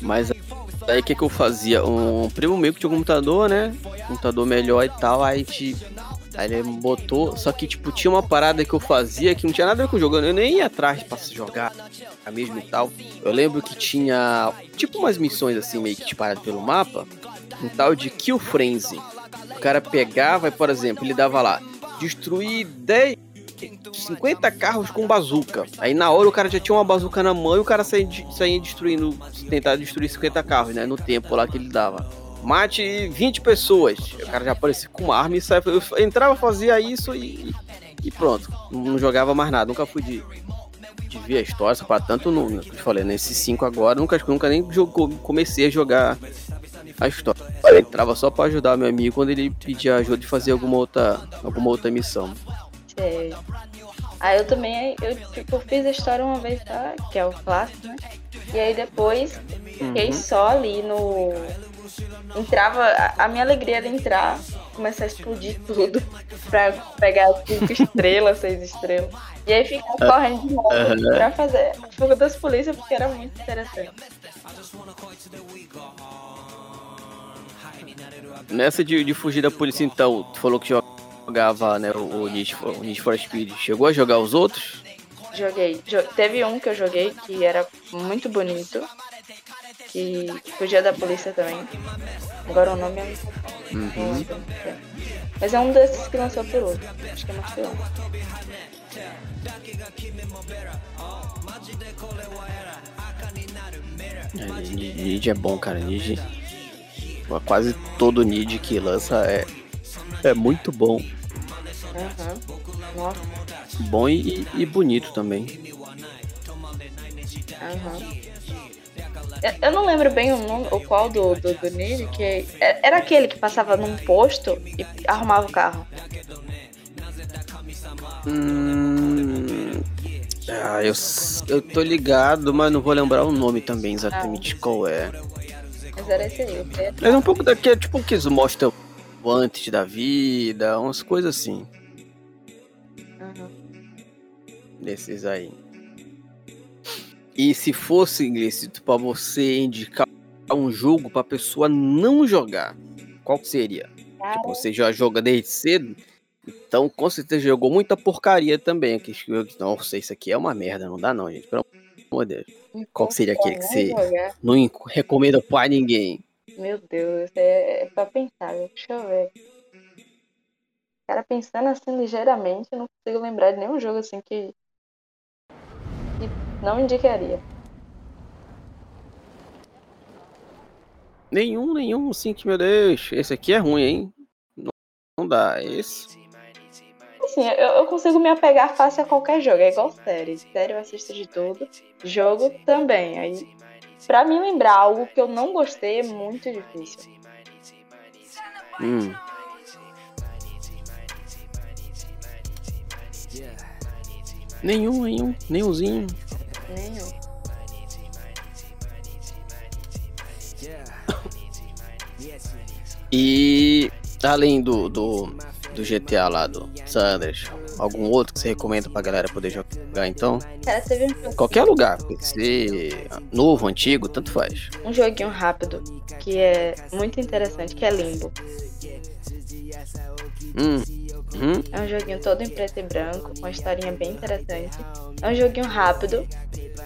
Speaker 1: Mas aí o que, que eu fazia? Um primo meu que tinha um computador, né? computador melhor e tal, aí a gente Aí ele botou, só que tipo, tinha uma parada que eu fazia que não tinha nada a ver com jogando, eu nem ia atrás pra se jogar mesmo e tal. Eu lembro que tinha tipo umas missões assim, meio que disparadas pelo mapa, um tal de Kill Frenzy. O cara pegava por exemplo, ele dava lá, destruir 10, 50 carros com bazuca. Aí na hora o cara já tinha uma bazuca na mão e o cara saía, saía destruindo, tentar destruir 50 carros, né? No tempo lá que ele dava mate 20 pessoas. O cara já aparecia com uma arma e saia. Eu entrava, fazia isso e, e pronto. Não jogava mais nada. Nunca fui de, de ver a história, para tanto não. Eu falei, nesses 5 agora, nunca, nunca nem jogou, comecei a jogar a história. Eu entrava só para ajudar meu amigo quando ele pedia ajuda de fazer alguma outra, alguma outra missão.
Speaker 2: Sei. Aí eu também, eu, tipo, fiz a história uma vez, tá? Que é o clássico, né? E aí depois fiquei uhum. só ali no entrava. A minha alegria era entrar, começar a explodir tudo pra pegar cinco estrelas, seis estrelas. E aí ficar uh, correndo de novo uh -huh. pra fazer a fuga das polícias, porque era muito interessante.
Speaker 1: Nessa de, de fugir da polícia, então, tu falou que jogava né, o, o, Need for, o Need for Speed. Chegou a jogar os outros?
Speaker 2: Joguei. Teve um que eu joguei que era muito bonito que fugia da polícia também. Agora o nome é. Uhum. Mas é um desses que lançou por outro. Acho que é pior.
Speaker 1: É, Nid é bom, cara. Nid. Quase todo Nid que lança é, é muito bom.
Speaker 2: Uhum.
Speaker 1: Bom e, e bonito também.
Speaker 2: Uhum. Eu não lembro bem o, nome, o qual do, do, do Nid, que é, era aquele que passava num posto e arrumava o carro.
Speaker 1: Hum, ah, eu, eu tô ligado, mas não vou lembrar o nome também exatamente ah. qual é.
Speaker 2: Mas era esse aí.
Speaker 1: É um pouco daquele, tipo que eles mostram antes da vida, umas coisas assim. Uhum. Desses aí. E se fosse, ilícito para você indicar um jogo para pessoa não jogar, qual seria? Tipo, você já joga desde cedo, então com certeza jogou muita porcaria também. Que, nossa, isso aqui é uma merda, não dá não, gente. Pelo amor de Deus. Qual seria aquele que você não recomenda para ninguém?
Speaker 2: Meu Deus, é, é pra pensar, deixa eu ver. Cara, pensando assim ligeiramente, eu não consigo lembrar de nenhum jogo assim que não indicaria.
Speaker 1: Nenhum, nenhum, sim, que meu Deus. Esse aqui é ruim, hein? Não, não dá. Esse.
Speaker 2: Assim, eu, eu, consigo me apegar fácil a qualquer jogo. É igual série. Série eu assisto de tudo. Jogo também. Aí, pra me lembrar algo que eu não gostei é muito difícil.
Speaker 1: Hum. Nenhum, nenhum, nenhumzinho. Nenhum. E além do, do, do GTA lá do Sanders, algum outro que você recomenda pra galera poder jogar então?
Speaker 2: Cara, um
Speaker 1: Qualquer lugar, pode ser novo, antigo, tanto faz.
Speaker 2: Um joguinho rápido que é muito interessante, que é Limbo.
Speaker 1: Hum. Hum?
Speaker 2: É um joguinho todo em preto e branco, uma historinha bem interessante. É um joguinho rápido,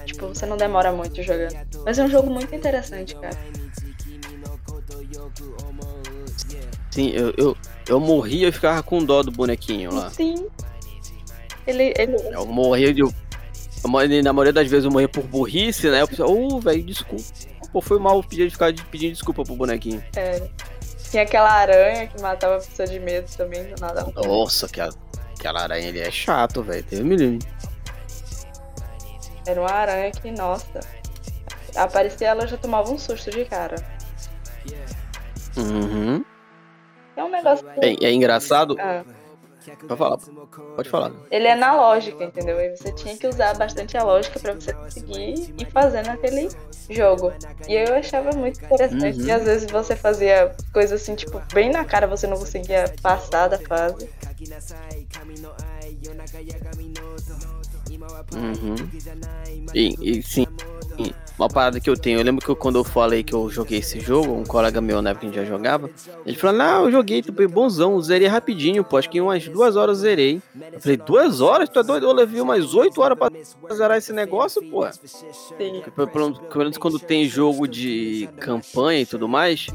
Speaker 2: tipo, você não demora muito jogando. Mas é um jogo muito interessante, cara.
Speaker 1: Sim, eu, eu, eu morria e ficava com dó do bonequinho lá.
Speaker 2: Sim. Ele. ele...
Speaker 1: Eu morria de. na maioria das vezes eu morria por burrice, né? Eu pensava, ô, oh, velho, desculpa. Pô, foi mal pedir, ficar pedindo desculpa pro bonequinho.
Speaker 2: É. Tinha aquela aranha que matava a pessoa de medo também, do nada.
Speaker 1: Nossa, aquela, aquela aranha ele é chato, velho. Teve um
Speaker 2: Era uma aranha que, nossa. Aparecia ela já tomava um susto de cara.
Speaker 1: Uhum.
Speaker 2: É um negócio.
Speaker 1: É, é engraçado. Ah. Pode falar. Pode falar.
Speaker 2: Ele é na lógica, entendeu? E você tinha que usar bastante a lógica para você conseguir ir fazendo aquele jogo. E eu achava muito interessante. Uhum. E às vezes você fazia coisas assim, tipo, bem na cara, você não conseguia passar da fase.
Speaker 1: Uhum. E, e sim, uma parada que eu tenho, eu lembro que eu, quando eu falei que eu joguei esse jogo, um colega meu na época que a gente já jogava, ele falou, não, eu joguei, tu foi bonzão, zerei rapidinho, pô, acho que em umas duas horas eu zerei. Eu falei, duas horas? Tu é doido? Eu levei umas oito horas pra zerar esse negócio, pô. Pelo menos quando tem jogo de campanha e tudo mais,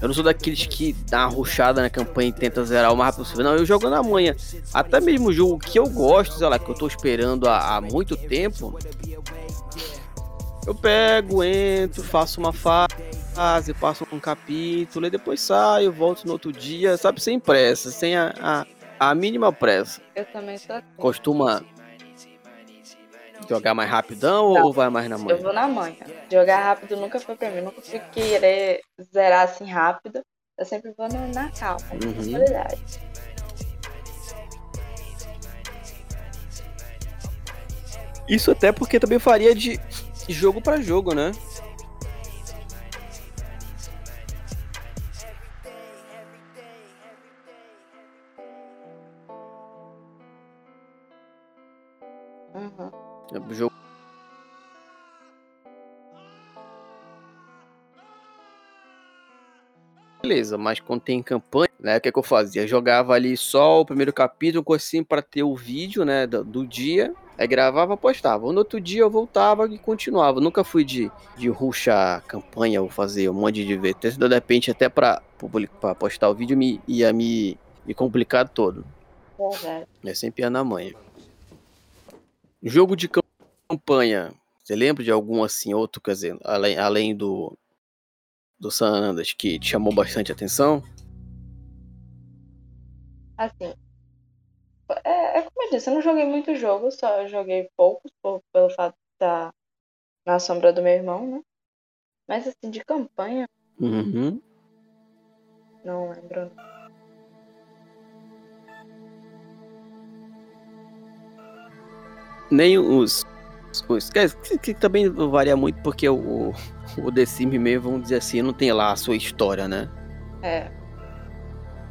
Speaker 1: eu não sou daqueles que dá uma ruxada na campanha e tenta zerar o mais rápido possível. Não, eu jogo na manhã. Até mesmo o jogo que eu gosto, sei lá, que eu tô esperando há, há muito tempo, eu pego, entro, faço uma fase, passo um capítulo, e depois saio, volto no outro dia, sabe, sem pressa, sem a, a, a mínima pressa.
Speaker 2: Eu também sou assim.
Speaker 1: Costuma jogar mais rapidão Não, ou vai mais na manhã?
Speaker 2: Eu vou na manhã. Jogar rápido nunca foi pra mim, nunca fui querer zerar assim rápido. Eu sempre vou na calma, uhum. na qualidade.
Speaker 1: Isso até porque também faria de jogo para jogo, né?
Speaker 2: Uhum.
Speaker 1: O jogo beleza, mas quando tem campanha, né, o que, é que eu fazia? jogava ali só o primeiro capítulo, assim, para ter o vídeo, né, do, do, dia, aí gravava, postava. No outro dia eu voltava e continuava. nunca fui de, de ruxar campanha ou fazer um monte de VT, de repente até para postar o vídeo me, ia me, me complicar todo.
Speaker 2: Uhum.
Speaker 1: É sempre ia na manhã. Jogo de campanha, você lembra de algum assim, outro, quer dizer, além, além do, do San Andreas que te chamou bastante atenção?
Speaker 2: Assim, é, como eu não joguei muito jogo, só joguei poucos por, pelo fato de estar na sombra do meu irmão, né? Mas assim, de campanha.
Speaker 1: Uhum.
Speaker 2: Não lembro.
Speaker 1: Nem os. os que, que, também varia muito porque o, o The Sims mesmo, vamos dizer assim, não tem lá a sua história, né?
Speaker 2: É.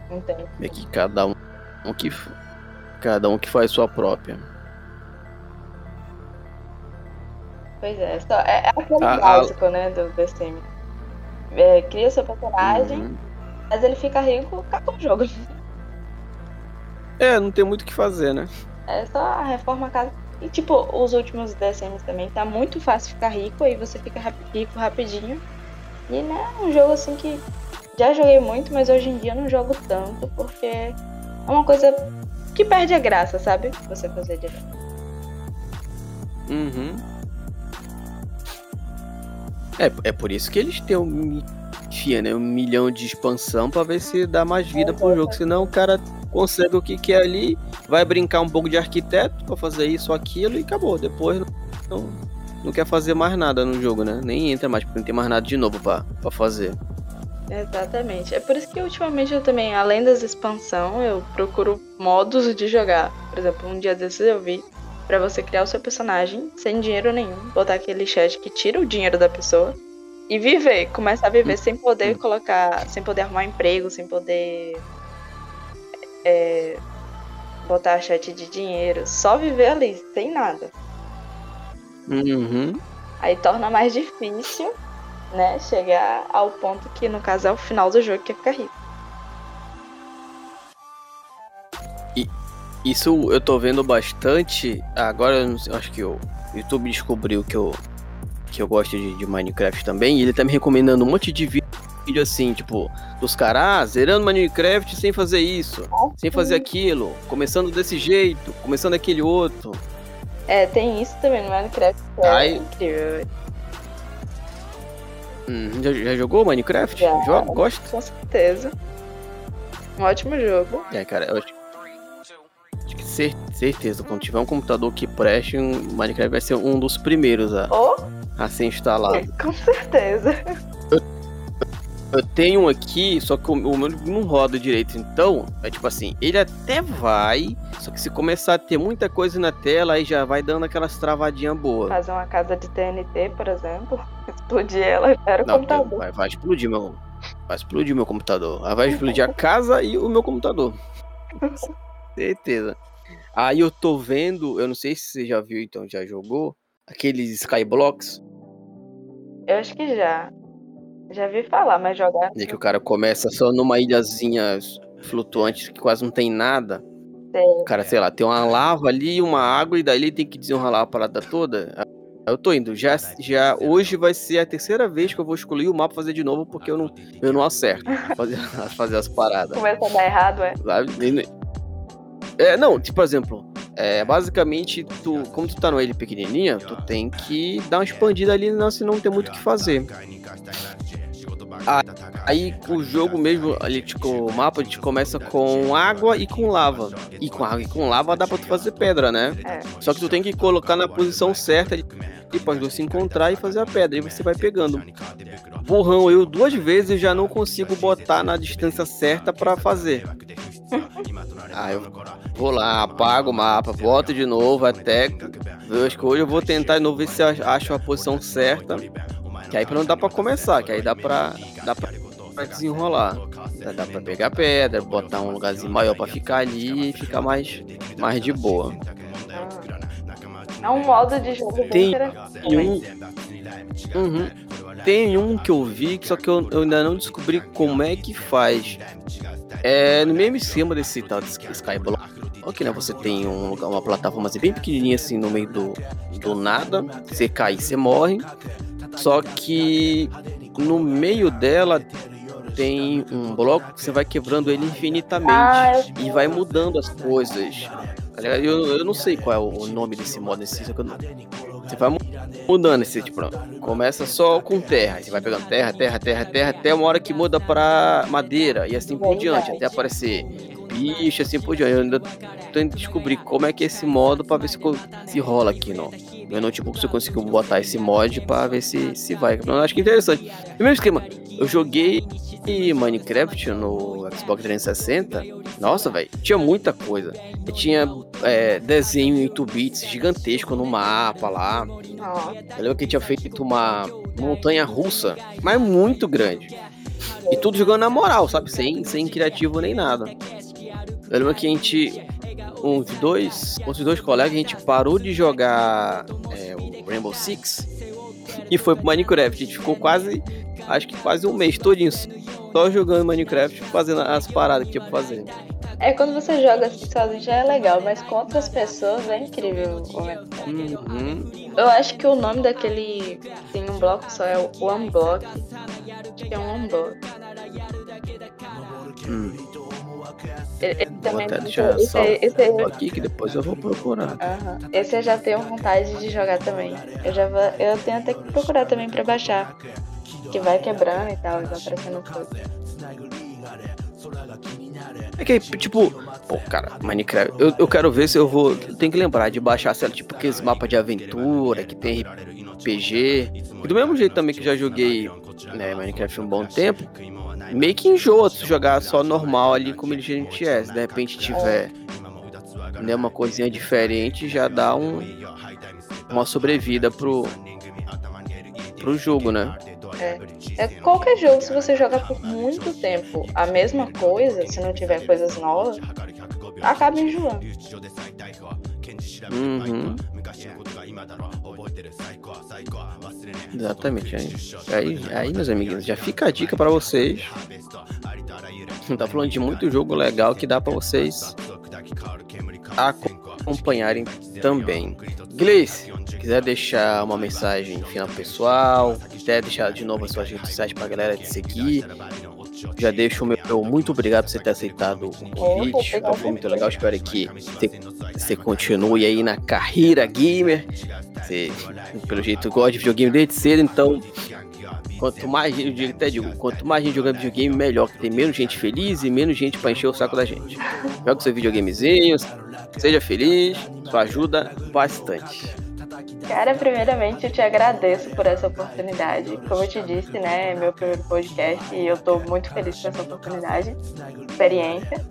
Speaker 2: Não tem.
Speaker 1: É que cada um, um que cada um que faz sua própria.
Speaker 2: Pois é, só, é, é aquele a, básico, a... né, do Sims. É, cria seu personagem, uhum. mas ele fica rico, acaba o jogo.
Speaker 1: É, não tem muito o que fazer, né?
Speaker 2: É só a reforma casa e tipo, os últimos DSMs também tá muito fácil ficar rico, aí você fica rico rapidinho. E né, um jogo assim que já joguei muito, mas hoje em dia não jogo tanto, porque é uma coisa que perde a graça, sabe? Você fazer direto.
Speaker 1: Uhum. É, é por isso que eles têm um, enfia, né, um milhão de expansão para ver se dá mais vida é, pro jogo. Senão o cara consegue o que quer ali, vai brincar um pouco de arquiteto para fazer isso ou aquilo e acabou. Depois não, não quer fazer mais nada no jogo, né? Nem entra mais, porque não tem mais nada de novo para fazer.
Speaker 2: Exatamente. É por isso que ultimamente eu também, além das expansão, eu procuro modos de jogar. Por exemplo, um dia desses eu vi para você criar o seu personagem sem dinheiro nenhum, botar aquele chat que tira o dinheiro da pessoa e viver, começar a viver sem poder colocar, sem poder arrumar emprego, sem poder é, botar chat de dinheiro, só viver ali, sem nada.
Speaker 1: Uhum.
Speaker 2: Aí torna mais difícil, né, chegar ao ponto que, no caso, é o final do jogo que é ficar rico.
Speaker 1: E isso eu tô vendo bastante. Agora eu, sei, acho que o YouTube descobriu que eu, que eu gosto de, de Minecraft também. E ele tá me recomendando um monte de vídeo vídeo assim, tipo, dos caras ah, zerando Minecraft sem fazer isso, sem fazer aquilo, começando desse jeito, começando aquele outro.
Speaker 2: É, tem isso também no Minecraft. É Aí... incrível.
Speaker 1: Hum, já, já, jogou Minecraft? Já, Joga? Gosta?
Speaker 2: Com certeza. Um ótimo jogo.
Speaker 1: É, cara, eu acho, acho que cer certeza, quando tiver um computador que preste, um Minecraft vai ser um dos primeiros a,
Speaker 2: oh?
Speaker 1: a ser instalado.
Speaker 2: Com certeza.
Speaker 1: Eu tenho um aqui, só que o meu não roda direito. Então, é tipo assim, ele até vai, só que se começar a ter muita coisa na tela, aí já vai dando aquelas travadinhas boas.
Speaker 2: Fazer uma casa de TNT, por exemplo, explodir ela, era o não, computador.
Speaker 1: Vai, vai explodir meu. Vai explodir meu computador. Aí vai explodir a casa e o meu computador. Certeza. Aí eu tô vendo, eu não sei se você já viu, então já jogou, aqueles Skyblocks.
Speaker 2: Eu acho que já. Já vi falar, mas jogar.
Speaker 1: E que o cara começa só numa ilhazinha flutuante que quase não tem nada. Sei. O cara, sei lá, tem uma lava ali, uma água, e daí ele tem que desenrolar a parada toda. Eu tô indo. Já, já hoje vai ser a terceira vez que eu vou escolher o mapa fazer de novo, porque eu não, eu não acerto fazer, fazer as paradas.
Speaker 2: Começa a dar errado, é?
Speaker 1: É, não, tipo, por exemplo, é, basicamente, tu, como tu tá no ele pequenininha, tu tem que dar uma expandida ali, não, senão não tem muito o que fazer. Aí o jogo mesmo, ali, tipo, o mapa, a gente começa com água e com lava. E com água e com lava dá pra tu fazer pedra, né? É. Só que tu tem que colocar na posição certa ali, para os se encontrar e fazer a pedra. E você vai pegando. Burrão, eu duas vezes já não consigo botar na distância certa para fazer. Aí eu vou lá, apago o mapa, boto de novo até. Eu acho que hoje eu vou tentar de novo ver se eu acho a posição certa. Que aí não dá pra começar, que aí dá pra, dá pra, pra desenrolar. Dá pra pegar pedra, botar um lugarzinho maior pra ficar ali e ficar mais, mais de boa.
Speaker 2: É um modo de jogo
Speaker 1: Tem um, uhum, Tem um que eu vi, só que eu, eu ainda não descobri como é que faz. É no mesmo esquema desse tal de Skyblock. Ok, né? Você tem um lugar, uma plataforma assim, bem pequenininha assim no meio do, do nada. Você cai, você morre. Só que no meio dela tem um bloco que você vai quebrando ele infinitamente ah, e vai mudando as coisas. Tá eu, eu não sei qual é o nome desse modo assim, só que eu não... Você vai mudando esse tipo, começa só com terra, você vai pegando terra, terra, terra, terra, até uma hora que muda para madeira e assim por diante, até aparecer bicho, assim por diante. Eu ainda tentando descobrir como é que é esse modo para ver se, se rola aqui, não. Meu notebook se eu consigo botar esse mod para ver se, se vai. Eu acho que é interessante. Mesmo esquema, eu joguei Minecraft no Xbox 360. Nossa, velho, tinha muita coisa. Eu tinha é, desenho em 8 bits gigantesco no mapa lá. Eu lembro que tinha feito uma montanha russa, mas muito grande. E tudo jogando na moral, sabe? Sem, sem criativo nem nada. Eu lembro que a gente, uns dois, uns dois colegas, a gente parou de jogar é, o Rainbow Six e foi pro Minecraft. A gente ficou quase, acho que quase um mês todinho só jogando Minecraft, fazendo as paradas que tinha pra fazer.
Speaker 2: É quando você joga assim sozinho já é legal, mas com outras pessoas é incrível o uhum. Eu acho que o nome daquele. Tem um bloco só, é o One Block. Acho que é um One Block.
Speaker 1: Hum. Ele, também vou até deixar esse, esse, esse, aqui que depois eu vou procurar.
Speaker 2: Uhum. Esse eu já tenho vontade de jogar também. Eu já vou, eu tenho até que procurar também pra baixar. Que vai quebrando e tal, vai aparecendo tudo.
Speaker 1: É que, tipo, pô, cara, Minecraft, eu, eu quero ver se eu vou. Tem que lembrar de baixar, sei lá, tipo, aqueles mapas de aventura que tem RPG. E do mesmo jeito também que já joguei né, Minecraft um bom tempo, meio que enjoa se jogar só normal ali como ele gente é. Se de repente tiver né, uma coisinha diferente, já dá um, uma sobrevida pro, pro jogo, né?
Speaker 2: É. é qualquer jogo, se você jogar por muito tempo a mesma coisa, se não tiver coisas novas, acaba enjoando.
Speaker 1: Uhum. Exatamente. Aí, aí, aí, meus amiguinhos, já fica a dica para vocês. Tá falando de muito jogo legal que dá para vocês acompanharem também. Gleice, quiser deixar uma mensagem final pessoal, quiser deixar de novo as suas redes sociais pra galera te seguir, já deixo o meu muito obrigado por você ter aceitado o convite. Foi muito legal. Espero que você, continue aí na carreira gamer. Você, pelo jeito, gosta de videogame desde cedo, então. Quanto mais gente, até digo, quanto mais gente jogando videogame, melhor, que tem menos gente feliz e menos gente para encher o saco da gente. Joga seu videogamezinho, seja feliz, isso ajuda bastante.
Speaker 2: Cara, primeiramente eu te agradeço por essa oportunidade. Como eu te disse, né, é meu primeiro podcast e eu tô muito feliz com essa oportunidade, experiência.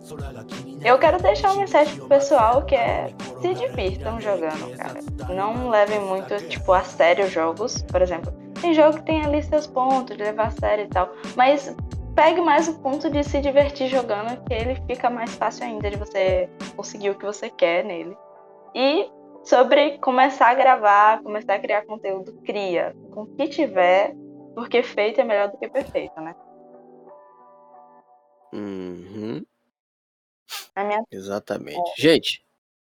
Speaker 2: Eu quero deixar uma mensagem pro pessoal que é se divirtam jogando, cara. Não levem muito, tipo, a sério jogos. Por exemplo, tem jogo que tem ali seus pontos de levar a sério e tal, mas pegue mais o ponto de se divertir jogando, que ele fica mais fácil ainda de você conseguir o que você quer nele. E sobre começar a gravar, começar a criar conteúdo, cria com o que tiver, porque feito é melhor do que perfeito, né?
Speaker 1: Uhum.
Speaker 2: Minha...
Speaker 1: Exatamente. É. Gente,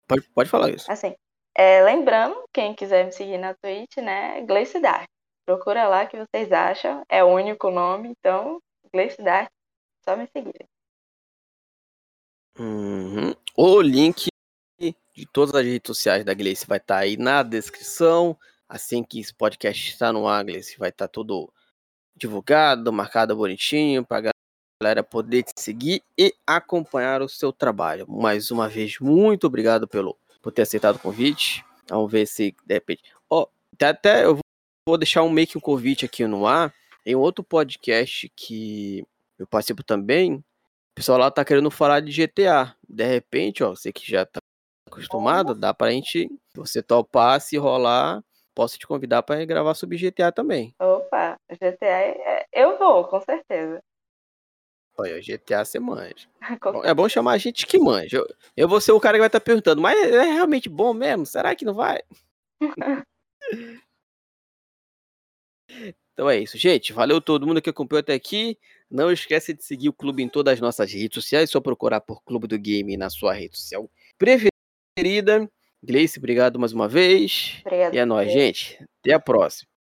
Speaker 1: pode, pode falar isso.
Speaker 2: Assim, é, lembrando, quem quiser me seguir na Twitch, né, Gleice Dark. Procura lá que vocês acham, é o único nome, então, Gleice Dark, só me seguir.
Speaker 1: Uhum. O link de todas as redes sociais da Gleice vai estar tá aí na descrição. Assim que esse podcast está no ar, Gleice, vai estar tá tudo divulgado, marcado bonitinho, para galera poder te seguir e acompanhar o seu trabalho. Mais uma vez, muito obrigado pelo, por ter aceitado o convite. Vamos ver se de repente. Oh, até eu vou deixar um meio que um convite aqui no ar. Em outro podcast que eu participo também, o pessoal lá tá querendo falar de GTA. De repente, ó, você que já tá acostumado, dá pra gente, você topar, se rolar, posso te convidar para gravar sobre GTA também.
Speaker 2: Opa, GTA, é, eu vou, com certeza.
Speaker 1: Olha, GTA você manja. é bom chamar a gente que manja. Eu, eu vou ser o cara que vai estar tá perguntando, mas é realmente bom mesmo? Será que não vai? então é isso, gente. Valeu todo mundo que acompanhou até aqui. Não esquece de seguir o clube em todas as nossas redes sociais. É só procurar por Clube do Game na sua rede social preferida. Gleice, obrigado mais uma vez.
Speaker 2: Obrigado.
Speaker 1: E é nóis, gente. Até a próxima.